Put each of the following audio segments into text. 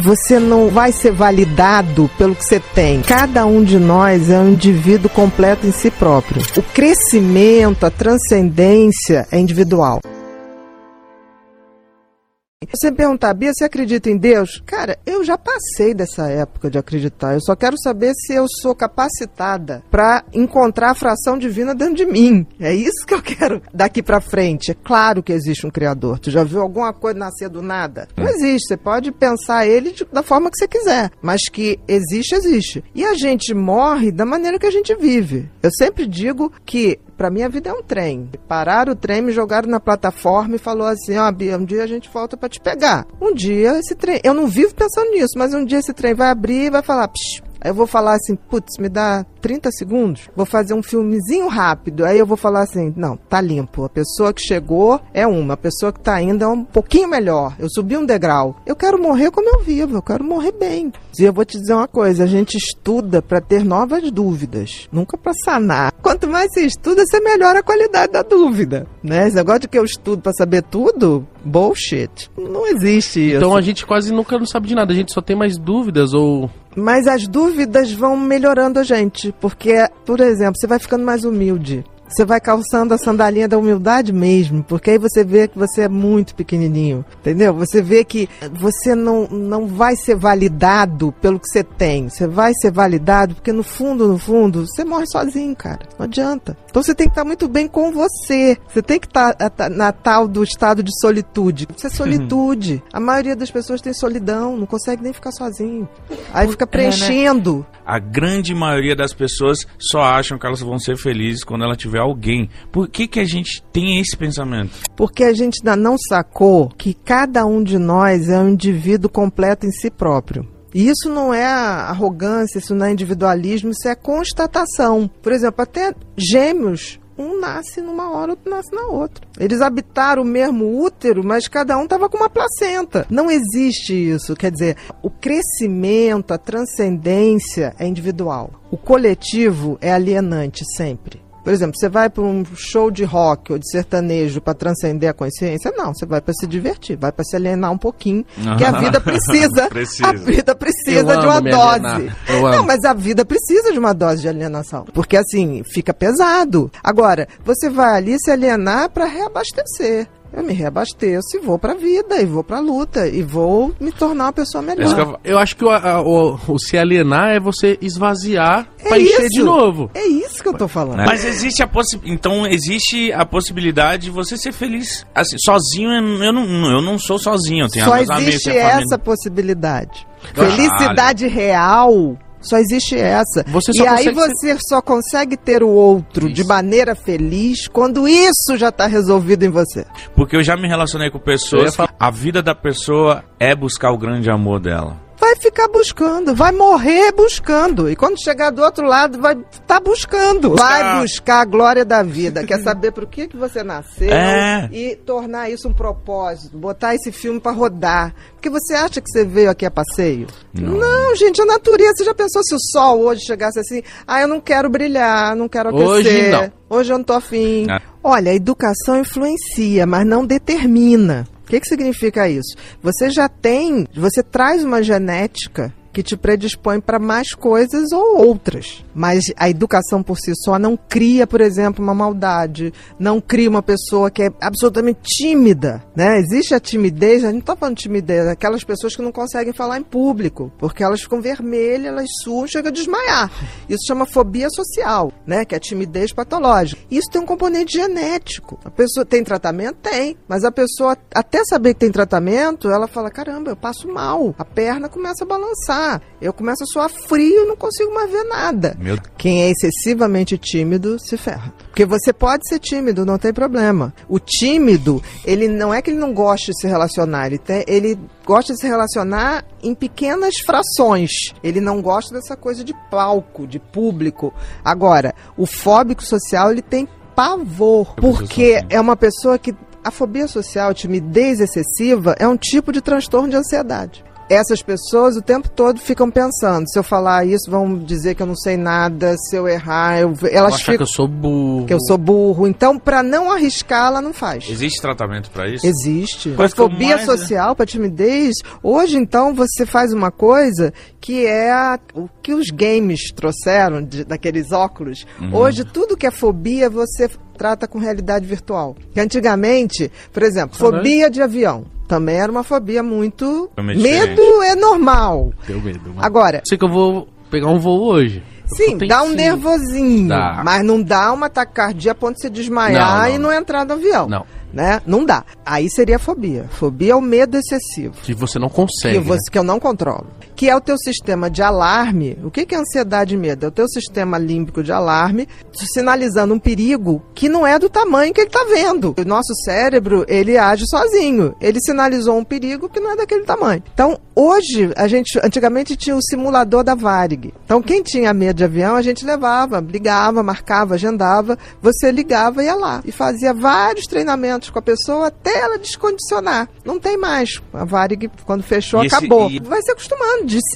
Você não vai ser validado pelo que você tem. Cada um de nós é um indivíduo completo em si próprio. O crescimento, a transcendência é individual. Você me perguntar, Bia, você acredita em Deus? Cara, eu já passei dessa época de acreditar. Eu só quero saber se eu sou capacitada para encontrar a fração divina dentro de mim. É isso que eu quero daqui para frente. É claro que existe um Criador. Tu já viu alguma coisa nascer do nada? Não existe. Você pode pensar ele de, da forma que você quiser. Mas que existe, existe. E a gente morre da maneira que a gente vive. Eu sempre digo que para mim a vida é um trem. Pararam o trem, me jogaram na plataforma e falou assim: ó, oh, Bia, um dia a gente volta para te pegar. Um dia esse trem, eu não vivo pensando nisso, mas um dia esse trem vai abrir e vai falar, Psh, Aí eu vou falar assim, putz, me dá 30 segundos, vou fazer um filmezinho rápido. Aí eu vou falar assim, não, tá limpo. A pessoa que chegou é uma, a pessoa que tá indo é um pouquinho melhor. Eu subi um degrau. Eu quero morrer como eu vivo, eu quero morrer bem. E eu vou te dizer uma coisa, a gente estuda para ter novas dúvidas, nunca para sanar. Quanto mais você estuda, você melhora a qualidade da dúvida, né? Esse negócio de que eu estudo para saber tudo, bullshit. Não existe isso. Então a gente quase nunca não sabe de nada, a gente só tem mais dúvidas ou mas as dúvidas vão melhorando a gente, porque, por exemplo, você vai ficando mais humilde. Você vai calçando a sandalinha da humildade mesmo, porque aí você vê que você é muito pequenininho, entendeu? Você vê que você não, não vai ser validado pelo que você tem. Você vai ser validado porque no fundo, no fundo, você morre sozinho, cara. Não adianta. Então você tem que estar muito bem com você. Você tem que estar na tal do estado de solitude. Isso é solitude. Uhum. A maioria das pessoas tem solidão, não consegue nem ficar sozinho. Aí fica preenchendo. É, né? A grande maioria das pessoas só acham que elas vão ser felizes quando ela tiver alguém. Por que, que a gente tem esse pensamento? Porque a gente ainda não sacou que cada um de nós é um indivíduo completo em si próprio. E isso não é arrogância, isso não é individualismo, isso é constatação. Por exemplo, até gêmeos um nasce numa hora, outro nasce na outra. Eles habitaram o mesmo útero, mas cada um estava com uma placenta. Não existe isso. Quer dizer, o crescimento, a transcendência é individual. O coletivo é alienante sempre. Por exemplo, você vai para um show de rock ou de sertanejo para transcender a consciência? Não, você vai para se divertir, vai para se alienar um pouquinho, que a vida precisa, precisa. a vida precisa de uma dose. Não, mas a vida precisa de uma dose de alienação, porque assim, fica pesado. Agora, você vai ali se alienar para reabastecer. Eu me reabasteço e vou pra vida, e vou pra luta, e vou me tornar uma pessoa melhor. Eu acho que o, a, o, o, se alienar é você esvaziar é pra encher de novo. É isso que eu tô falando. Mas existe a possibilidade. Então existe a possibilidade de você ser feliz. Assim, sozinho, eu não, eu não sou sozinho. Eu tenho Só existe essa possibilidade. Felicidade real só existe essa. e aí você ser... só consegue ter o outro isso. de maneira feliz quando isso já está resolvido em você. Porque eu já me relacionei com pessoas. A vida da pessoa é buscar o grande amor dela vai ficar buscando, vai morrer buscando. E quando chegar do outro lado, vai estar tá buscando. Vai buscar a glória da vida. Quer saber por que, que você nasceu é. e tornar isso um propósito, botar esse filme para rodar. Porque você acha que você veio aqui a passeio? Não. não. gente, a natureza. Você já pensou se o sol hoje chegasse assim? Ah, eu não quero brilhar, não quero aquecer. Hoje não. Hoje eu não tô afim. É. Olha, a educação influencia, mas não determina. O que, que significa isso? Você já tem, você traz uma genética que te predispõe para mais coisas ou outras. Mas a educação por si só não cria, por exemplo, uma maldade, não cria uma pessoa que é absolutamente tímida, né? Existe a timidez, a gente não está falando de timidez, é aquelas pessoas que não conseguem falar em público, porque elas ficam vermelhas, elas suam, chega a desmaiar. Isso chama fobia social, né? Que é a timidez patológica. Isso tem um componente genético. A pessoa tem tratamento? Tem. Mas a pessoa, até saber que tem tratamento, ela fala, caramba, eu passo mal. A perna começa a balançar eu começo a suar frio e não consigo mais ver nada. Meu... Quem é excessivamente tímido se ferra. Porque você pode ser tímido, não tem problema. O tímido, ele não é que ele não gosta de se relacionar, ele, tem, ele gosta de se relacionar em pequenas frações. Ele não gosta dessa coisa de palco, de público. Agora, o fóbico social, ele tem pavor, porque é uma pessoa que a fobia social, timidez excessiva, é um tipo de transtorno de ansiedade. Essas pessoas o tempo todo ficam pensando, se eu falar isso, vão dizer que eu não sei nada, se eu errar, eu, elas ficam que eu sou burro. Que eu sou burro. Então, para não arriscar, ela não faz. Existe tratamento para isso? Existe. Para fobia mais, social, né? para timidez, hoje então você faz uma coisa que é a, o que os games trouxeram de, daqueles óculos. Uhum. Hoje tudo que é fobia você trata com realidade virtual. Que antigamente, por exemplo, fobia de avião também era uma fobia muito. Medo é normal. Deu medo. Mano. Agora. Sei que eu vou pegar um voo hoje. Sim, dá um nervosinho. Dá. Mas não dá uma taquicardia a ponto de se desmaiar não, não, e não entrar no avião. Não. Né? Não dá. Aí seria fobia. Fobia é o medo excessivo. Que você não consegue. Que, você, né? que eu não controlo que é o teu sistema de alarme. O que, é ansiedade e medo? É o teu sistema límbico de alarme sinalizando um perigo que não é do tamanho que ele está vendo. O nosso cérebro, ele age sozinho. Ele sinalizou um perigo que não é daquele tamanho. Então, hoje, a gente, antigamente tinha o simulador da Varig. Então, quem tinha medo de avião, a gente levava, ligava, marcava, agendava, você ligava e ia lá. E fazia vários treinamentos com a pessoa até ela descondicionar. Não tem mais. A Varig, quando fechou, esse, acabou. E... Vai se acostumando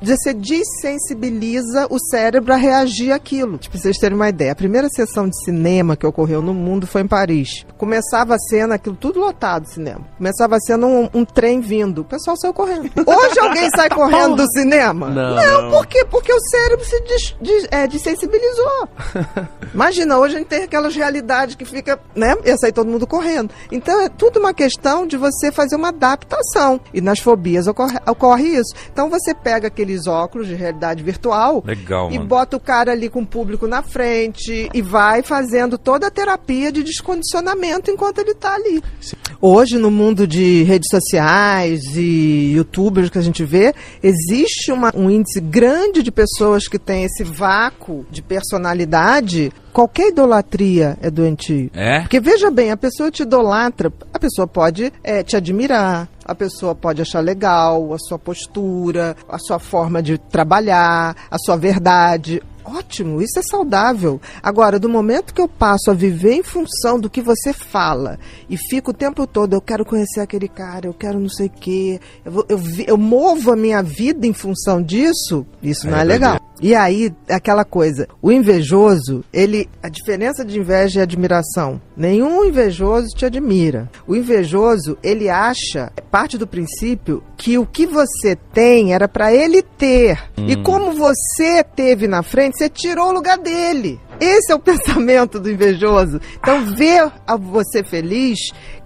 você desensibiliza o cérebro a reagir àquilo. Tipo, pra vocês terem uma ideia, a primeira sessão de cinema que ocorreu no mundo foi em Paris. Começava a cena, aquilo tudo lotado, cinema. Começava a cena um, um trem vindo. O pessoal saiu correndo. Hoje alguém sai correndo do cinema? Não, não, por quê? Porque o cérebro se des, des, é, desensibilizou. Imagina, hoje a gente tem aquelas realidades que fica, né? Ia sair todo mundo correndo. Então é tudo uma questão de você fazer uma adaptação. E nas fobias ocorre, ocorre isso. Então você pega aqueles óculos de realidade virtual Legal, e bota o cara ali com o público na frente e vai fazendo toda a terapia de descondicionamento enquanto ele está ali. Sim. Hoje, no mundo de redes sociais e youtubers que a gente vê, existe uma, um índice grande de pessoas que têm esse vácuo de personalidade qualquer idolatria é doentio. É? Porque veja bem, a pessoa te idolatra, a pessoa pode é, te admirar, a pessoa pode achar legal a sua postura, a sua forma de trabalhar, a sua verdade. Ótimo, isso é saudável. Agora, do momento que eu passo a viver em função do que você fala e fico o tempo todo, eu quero conhecer aquele cara, eu quero não sei o quê, eu, eu, eu movo a minha vida em função disso, isso é, não é legal. E aí, aquela coisa, o invejoso, ele, a diferença de inveja e admiração. Nenhum invejoso te admira. O invejoso, ele acha, parte do princípio, que o que você tem era para ele ter. Hum. E como você teve na frente, você tirou o lugar dele. Esse é o pensamento do invejoso. Então, ver você feliz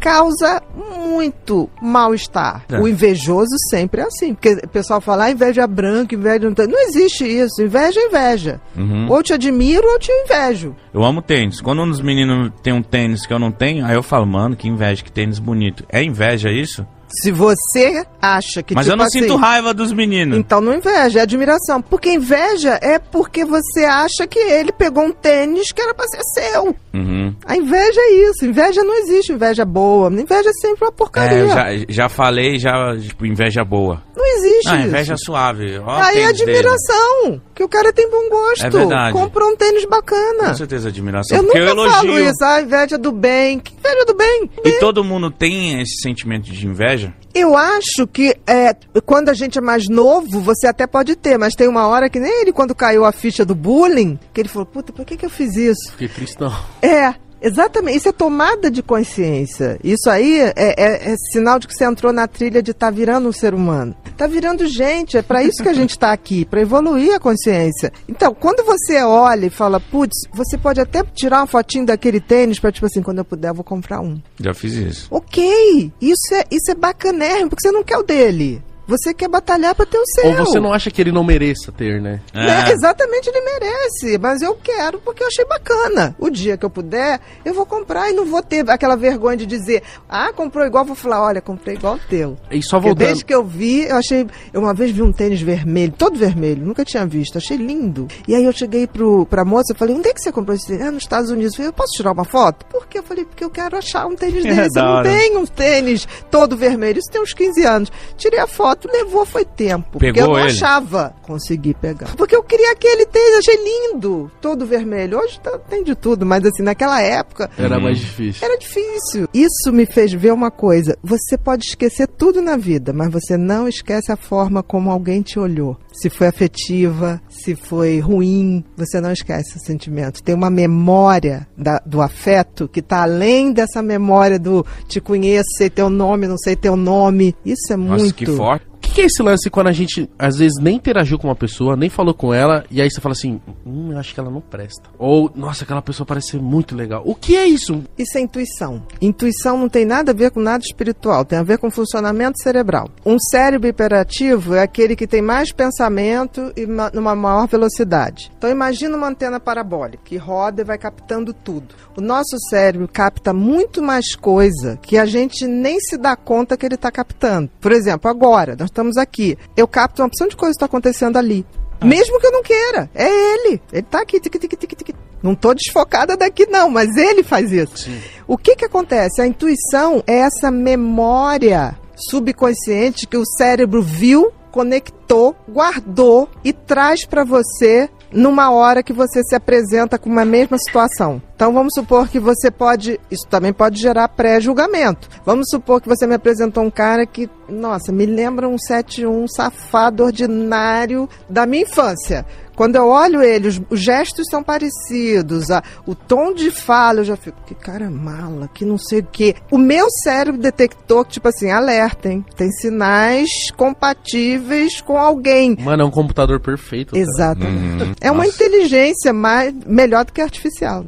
causa muito mal-estar. É. O invejoso sempre é assim. Porque o pessoal fala, ah, inveja branca, inveja... Não existe isso. Inveja é inveja. Uhum. Ou te admiro ou te invejo. Eu amo tênis. Quando um dos meninos tem um tênis que eu não tenho, aí eu falo, mano, que inveja, que tênis bonito. É inveja isso? Se você acha que. Mas tipo eu não assim, sinto raiva dos meninos. Então não inveja, é admiração. Porque inveja é porque você acha que ele pegou um tênis que era pra ser seu. Uhum. A inveja é isso. Inveja não existe inveja boa. Inveja é sempre uma porcaria. É, já, já falei, já, tipo, inveja boa. Não existe. Não, inveja suave. Ó Aí é admiração. Dele. Que o cara tem bom gosto. É verdade. Comprou um tênis bacana. Com certeza, admiração. Eu nunca eu elogio. falo isso, a ah, inveja do bem. Inveja do bem? E todo mundo tem esse sentimento de inveja? Eu acho que é, quando a gente é mais novo, você até pode ter, mas tem uma hora que nem ele, quando caiu a ficha do bullying, que ele falou, puta, por que, que eu fiz isso? Fiquei tristão. É, Exatamente, isso é tomada de consciência. Isso aí é, é, é sinal de que você entrou na trilha de estar tá virando um ser humano. Está virando gente, é para isso que a gente está aqui, para evoluir a consciência. Então, quando você olha e fala, putz, você pode até tirar uma fotinho daquele tênis para tipo assim, quando eu puder, eu vou comprar um. Já fiz isso. Ok, isso é, isso é bacanérrimo, porque você não quer o dele. Você quer batalhar para ter o seu. Ou você não acha que ele não mereça ter, né? É. É, exatamente, ele merece. Mas eu quero porque eu achei bacana. O dia que eu puder, eu vou comprar e não vou ter aquela vergonha de dizer, ah, comprou igual, vou falar, olha, comprei igual o teu. E só voltando... Desde que eu vi, eu achei. Eu uma vez vi um tênis vermelho, todo vermelho, nunca tinha visto, achei lindo. E aí eu cheguei pro, pra moça e falei, onde é que você comprou esse tênis? Ah, nos Estados Unidos. Eu falei, eu posso tirar uma foto? Por quê? Eu falei, porque eu quero achar um tênis desse. eu não tenho um tênis todo vermelho. Isso tem uns 15 anos. Tirei a foto fato levou foi tempo. Pegou porque eu não ele? achava conseguir pegar. Porque eu queria que ele tenha, achei lindo, todo vermelho. Hoje tá, tem de tudo, mas assim, naquela época Era Uhum. mais difícil. era difícil. Isso me fez ver uma coisa. Você pode esquecer tudo na vida, mas você não esquece a forma como alguém te olhou. Se foi afetiva, se foi ruim, você não esquece o sentimento. Tem uma memória da- do afeto que está além dessa memória do te conheço, sei teu nome, não sei teu nome. Isso é Nossa, muito. que forte. Que, que é esse lance quando a gente, às vezes, nem interagiu com uma pessoa, nem falou com ela, e aí você fala assim, hum, acho que ela não presta. Ou, nossa, aquela pessoa parece ser muito legal. O que é isso? Isso é intuição. Intuição não tem nada a ver com nada espiritual, tem a ver com funcionamento cerebral. Um cérebro hiperativo é aquele que tem mais pensamento e ma- numa maior velocidade. Então imagina uma antena parabólica que roda e vai captando tudo. O nosso cérebro capta muito mais coisa que a gente nem se dá conta que ele está captando. Por exemplo, agora, nós estamos aqui. Eu capto uma opção de coisa que está acontecendo ali. Mesmo que eu não queira. É ele. Ele tá aqui. Tic, tic, tic, tic. Não tô desfocada daqui, não, mas ele faz isso. O que que acontece? A intuição é essa memória subconsciente que o cérebro viu, conectou, guardou e traz para você numa hora que você se apresenta com uma mesma situação. Então vamos supor que você pode, isso também pode gerar pré-julgamento. Vamos supor que você me apresentou um cara que, nossa, me lembra um 71 safado ordinário da minha infância. Quando eu olho ele, os, os gestos são parecidos, a- o tom de fala, eu já fico, que cara mala, que não sei o quê. O meu cérebro detectou que, tipo assim, alerta, hein? Tem sinais compatíveis com alguém. Mano, é um computador perfeito. Exatamente. Uhum. É uma Nossa. inteligência mais, melhor do que artificial.